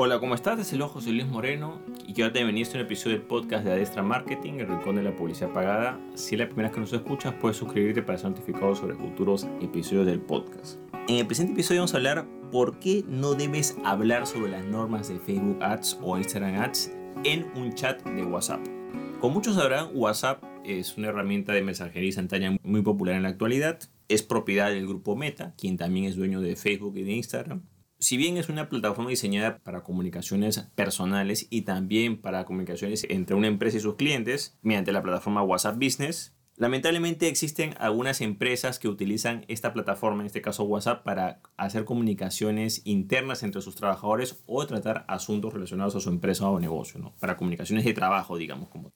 Hola, ¿cómo estás? Es el ojo, soy Luis Moreno y quiero te venir a un episodio del podcast de Adestra Marketing, el rincón de la publicidad pagada. Si es la primera vez que nos escuchas, puedes suscribirte para ser notificado sobre futuros episodios del podcast. En el presente episodio vamos a hablar por qué no debes hablar sobre las normas de Facebook Ads o Instagram Ads en un chat de WhatsApp. Como muchos sabrán, WhatsApp es una herramienta de mensajería instantánea muy popular en la actualidad. Es propiedad del grupo Meta, quien también es dueño de Facebook y de Instagram si bien es una plataforma diseñada para comunicaciones personales y también para comunicaciones entre una empresa y sus clientes mediante la plataforma WhatsApp Business, lamentablemente existen algunas empresas que utilizan esta plataforma, en este caso WhatsApp, para hacer comunicaciones internas entre sus trabajadores o tratar asuntos relacionados a su empresa o negocio, ¿no? para comunicaciones de trabajo, digamos. Como.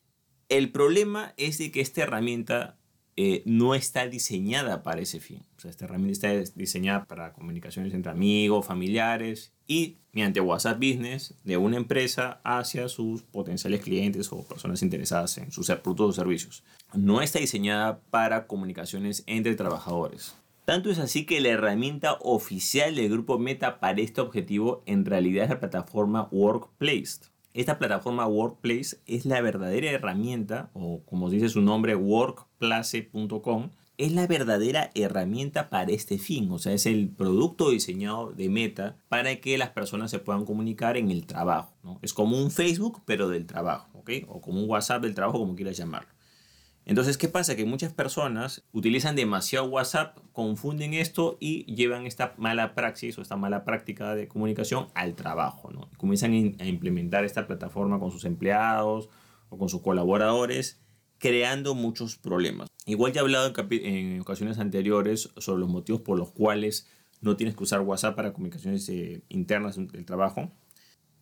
El problema es de que esta herramienta eh, no está diseñada para ese fin. O sea, esta herramienta está diseñada para comunicaciones entre amigos, familiares y mediante WhatsApp Business de una empresa hacia sus potenciales clientes o personas interesadas en sus productos o servicios. No está diseñada para comunicaciones entre trabajadores. Tanto es así que la herramienta oficial del grupo Meta para este objetivo en realidad es la plataforma Workplace. Esta plataforma Workplace es la verdadera herramienta, o como dice su nombre, workplace.com, es la verdadera herramienta para este fin. O sea, es el producto diseñado de Meta para que las personas se puedan comunicar en el trabajo. Es como un Facebook, pero del trabajo, ¿ok? O como un WhatsApp del trabajo, como quieras llamarlo. Entonces, ¿qué pasa? Que muchas personas utilizan demasiado WhatsApp, confunden esto y llevan esta mala praxis o esta mala práctica de comunicación al trabajo, ¿no? Comienzan a implementar esta plataforma con sus empleados o con sus colaboradores, creando muchos problemas. Igual ya he hablado en, ocasiones anteriores sobre los motivos por los cuales no tienes que usar WhatsApp para comunicaciones eh, internas del trabajo.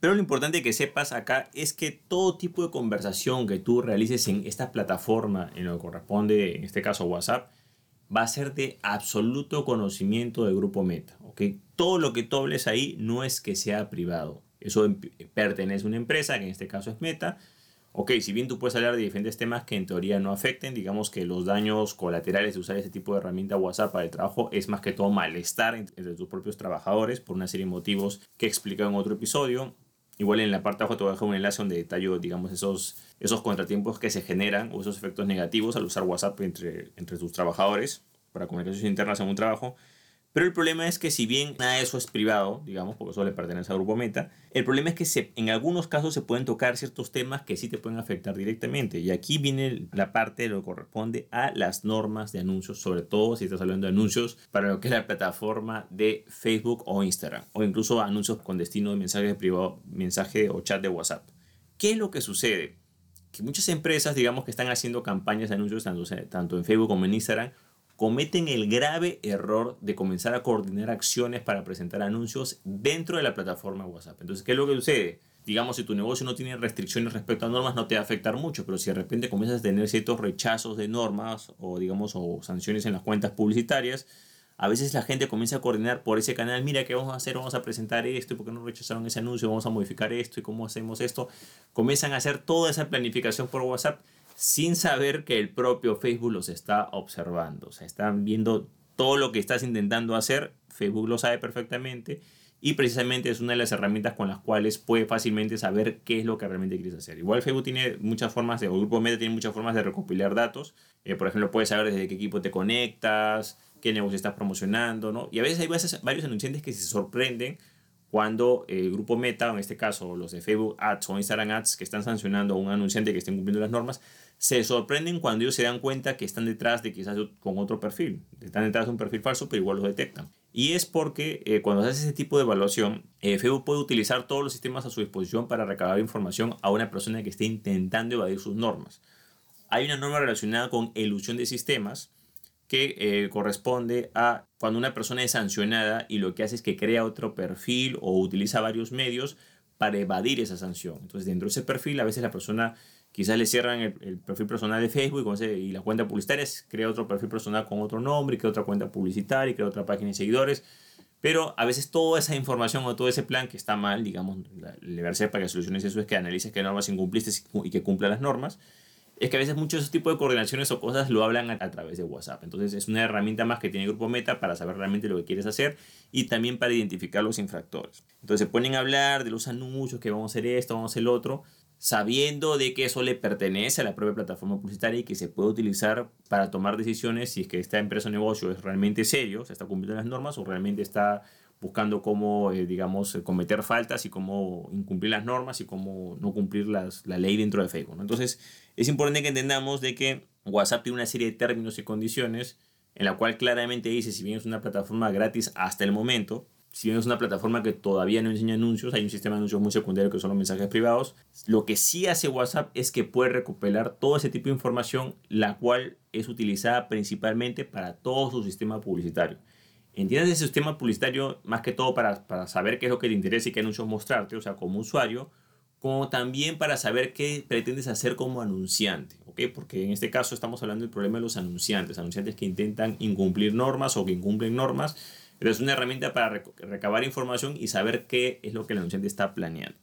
Pero lo importante que sepas acá es que todo tipo de conversación que tú realices en esta plataforma, en lo que corresponde, en este caso WhatsApp, va a ser de absoluto conocimiento del grupo Meta. ¿okay? Todo lo que tú hables ahí no es que sea privado. Eso pertenece a una empresa, que en este caso es Meta. Ok, si bien tú puedes hablar de diferentes temas que en teoría no afecten, digamos que los daños colaterales de usar este tipo de herramienta WhatsApp para el trabajo es más que todo malestar entre tus propios trabajadores por una serie de motivos que he explicado en otro episodio. Igual en la parte de abajo te voy a dejar un enlace donde detallo, digamos, esos, esos contratiempos que se generan o esos efectos negativos al usar WhatsApp entre, entre tus trabajadores para comunicaciones internas en un trabajo. Pero el problema es que si bien nada de eso es privado, digamos, porque eso le pertenece al grupo Meta, el problema es que se, en algunos casos se pueden tocar ciertos temas que sí te pueden afectar directamente. Y aquí viene la parte de lo que corresponde a las normas de anuncios, sobre todo si estás hablando de anuncios para lo que es la plataforma de Facebook o Instagram, o incluso anuncios con destino de mensaje privado, mensaje o chat de WhatsApp. ¿Qué es lo que sucede? Que muchas empresas, digamos, que están haciendo campañas de anuncios tanto, tanto en Facebook como en Instagram, cometen el grave error de comenzar a coordinar acciones para presentar anuncios dentro de la plataforma WhatsApp. Entonces, ¿qué es lo que sucede? Digamos, si tu negocio no tiene restricciones respecto a normas, no te va a afectar mucho, pero si de repente comienzas a tener ciertos rechazos de normas o, digamos, o sanciones en las cuentas publicitarias, a veces la gente comienza a coordinar por ese canal, mira, ¿qué vamos a hacer? Vamos a presentar esto, ¿y por qué no rechazaron ese anuncio? Vamos a modificar esto, ¿y cómo hacemos esto? Comienzan a hacer toda esa planificación por WhatsApp sin saber que el propio Facebook los está observando. O sea, están viendo todo lo que estás intentando hacer, Facebook lo sabe perfectamente y precisamente es una de las herramientas con las cuales puede fácilmente saber qué es lo que realmente quieres hacer. Igual Facebook tiene muchas formas, de, o el grupo Meta tiene muchas formas de recopilar datos. Eh, por ejemplo, puedes saber desde qué equipo te conectas, qué negocio estás promocionando, ¿no? Y a veces hay varios anunciantes que se sorprenden cuando el grupo Meta, en este caso los de Facebook Ads o Instagram Ads, que están sancionando a un anunciante que estén cumpliendo las normas, se sorprenden cuando ellos se dan cuenta que están detrás de quizás con otro perfil. Están detrás de un perfil falso, pero igual los detectan. Y es porque eh, cuando se hace ese tipo de evaluación, eh, Facebook puede utilizar todos los sistemas a su disposición para recabar información a una persona que esté intentando evadir sus normas. Hay una norma relacionada con ilusión de sistemas que eh, corresponde a cuando una persona es sancionada y lo que hace es que crea otro perfil o utiliza varios medios para evadir esa sanción. Entonces, dentro de ese perfil, a veces la persona quizás le cierran el, perfil personal de Facebook y la cuenta publicitaria, crea otro perfil personal con otro nombre, crea otra cuenta publicitaria, crea otra página de seguidores. Pero a veces toda esa información o todo ese plan que está mal, digamos, el deber ser para que soluciones eso es que analices qué normas incumpliste y que cumpla las normas. Es que a veces muchos de esos tipos de coordinaciones o cosas lo hablan a, través de WhatsApp. Entonces es una herramienta más que tiene el Grupo Meta para saber realmente lo que quieres hacer y también para identificar los infractores. Entonces se ponen a hablar de los anuncios, que vamos a hacer esto, vamos a hacer lo otro, sabiendo de que eso le pertenece a la propia plataforma publicitaria y que se puede utilizar para tomar decisiones si es que esta empresa o negocio es realmente serio, se está cumpliendo las normas o realmente está buscando cómo, eh, digamos, cometer faltas y cómo incumplir las normas y cómo no cumplir las, la ley dentro de Facebook. Entonces, es importante que entendamos de que WhatsApp tiene una serie de términos y condiciones en la cual claramente dice, si bien es una plataforma gratis hasta el momento, si bien es una plataforma que todavía no enseña anuncios, hay un sistema de anuncios muy secundario que son los mensajes privados, lo que sí hace WhatsApp es que puede recopilar todo ese tipo de información, la cual es utilizada principalmente para todo su sistema publicitario. Entiendes ese sistema publicitario más que todo para, para saber qué es lo que te interesa y qué anuncios mostrarte, o sea, como usuario, como también para saber qué pretendes hacer como anunciante, ¿ok? Porque en este caso estamos hablando del problema de los anunciantes, anunciantes que intentan incumplir normas o que incumplen normas, pero es una herramienta para recabar información y saber qué es lo que el anunciante está planeando.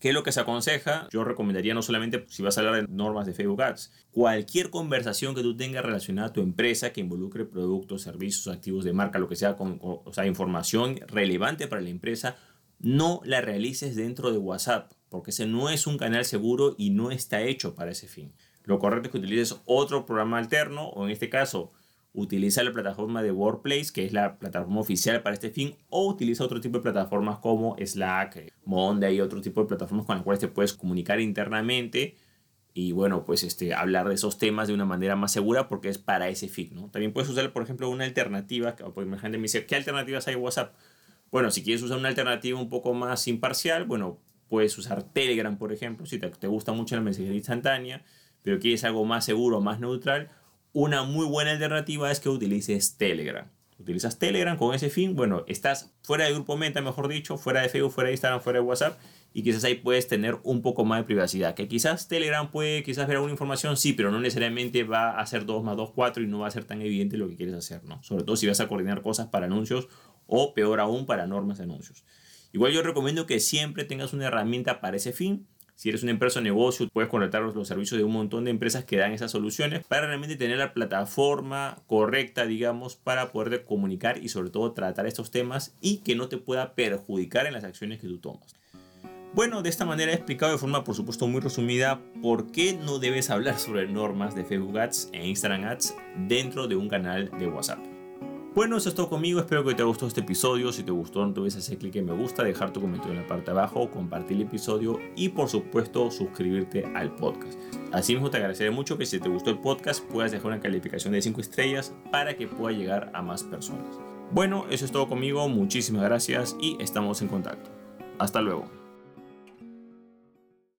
¿Qué es lo que se aconseja? Yo recomendaría no solamente si vas a hablar de normas de Facebook Ads, cualquier conversación que tú tengas relacionada a tu empresa que involucre productos, servicios, activos de marca, lo que sea, o sea, información relevante para la empresa, no la realices dentro de WhatsApp, porque ese no es un canal seguro y no está hecho para ese fin. Lo correcto es que utilices otro programa alterno, o en este caso, utiliza la plataforma de Workplace, que es la plataforma oficial para este fin, o utiliza otro tipo de plataformas como Slack, Monday y otro tipo de plataformas con las cuales te puedes comunicar internamente y bueno, pues este, hablar de esos temas de una manera más segura porque es para ese fin, ¿no? También puedes usar, por ejemplo, una alternativa, porque la gente me dice, ¿qué alternativas hay WhatsApp? Bueno, si quieres usar una alternativa un poco más imparcial, bueno, puedes usar Telegram, por ejemplo, si te, te gusta mucho la mensajería instantánea, pero quieres algo más seguro, más neutral, una muy buena alternativa es que utilices Telegram. Utilizas Telegram con ese fin, bueno, estás fuera del grupo Meta, mejor dicho, fuera de Facebook, fuera de Instagram, fuera de WhatsApp, y quizás ahí puedes tener un poco más de privacidad. Que quizás Telegram puede quizás ver alguna información, sí, pero no necesariamente va a ser 2 más 2, 4 y no va a ser tan evidente lo que quieres hacer, ¿no? Sobre todo si vas a coordinar cosas para anuncios o peor aún para normas de anuncios. Igual yo recomiendo que siempre tengas una herramienta para ese fin si eres una empresa o negocio, puedes contratar los, servicios de un montón de empresas que dan esas soluciones para realmente tener la plataforma correcta, digamos, para poder comunicar y sobre todo tratar estos temas y que no te pueda perjudicar en las acciones que tú tomas. Bueno, de esta manera he explicado de forma por supuesto muy resumida por qué no debes hablar sobre normas de Facebook Ads e Instagram Ads dentro de un canal de WhatsApp. Bueno, eso es todo conmigo. Espero que te gustado este episodio. Si te gustó, no te olvides hacer clic en me gusta, dejar tu comentario en la parte de abajo, compartir el episodio y, por supuesto, suscribirte al podcast. Asimismo, te agradeceré mucho que si te gustó el podcast puedas dejar una calificación de 5 estrellas para que pueda llegar a más personas. Bueno, eso es todo conmigo. Muchísimas gracias y estamos en contacto. Hasta luego.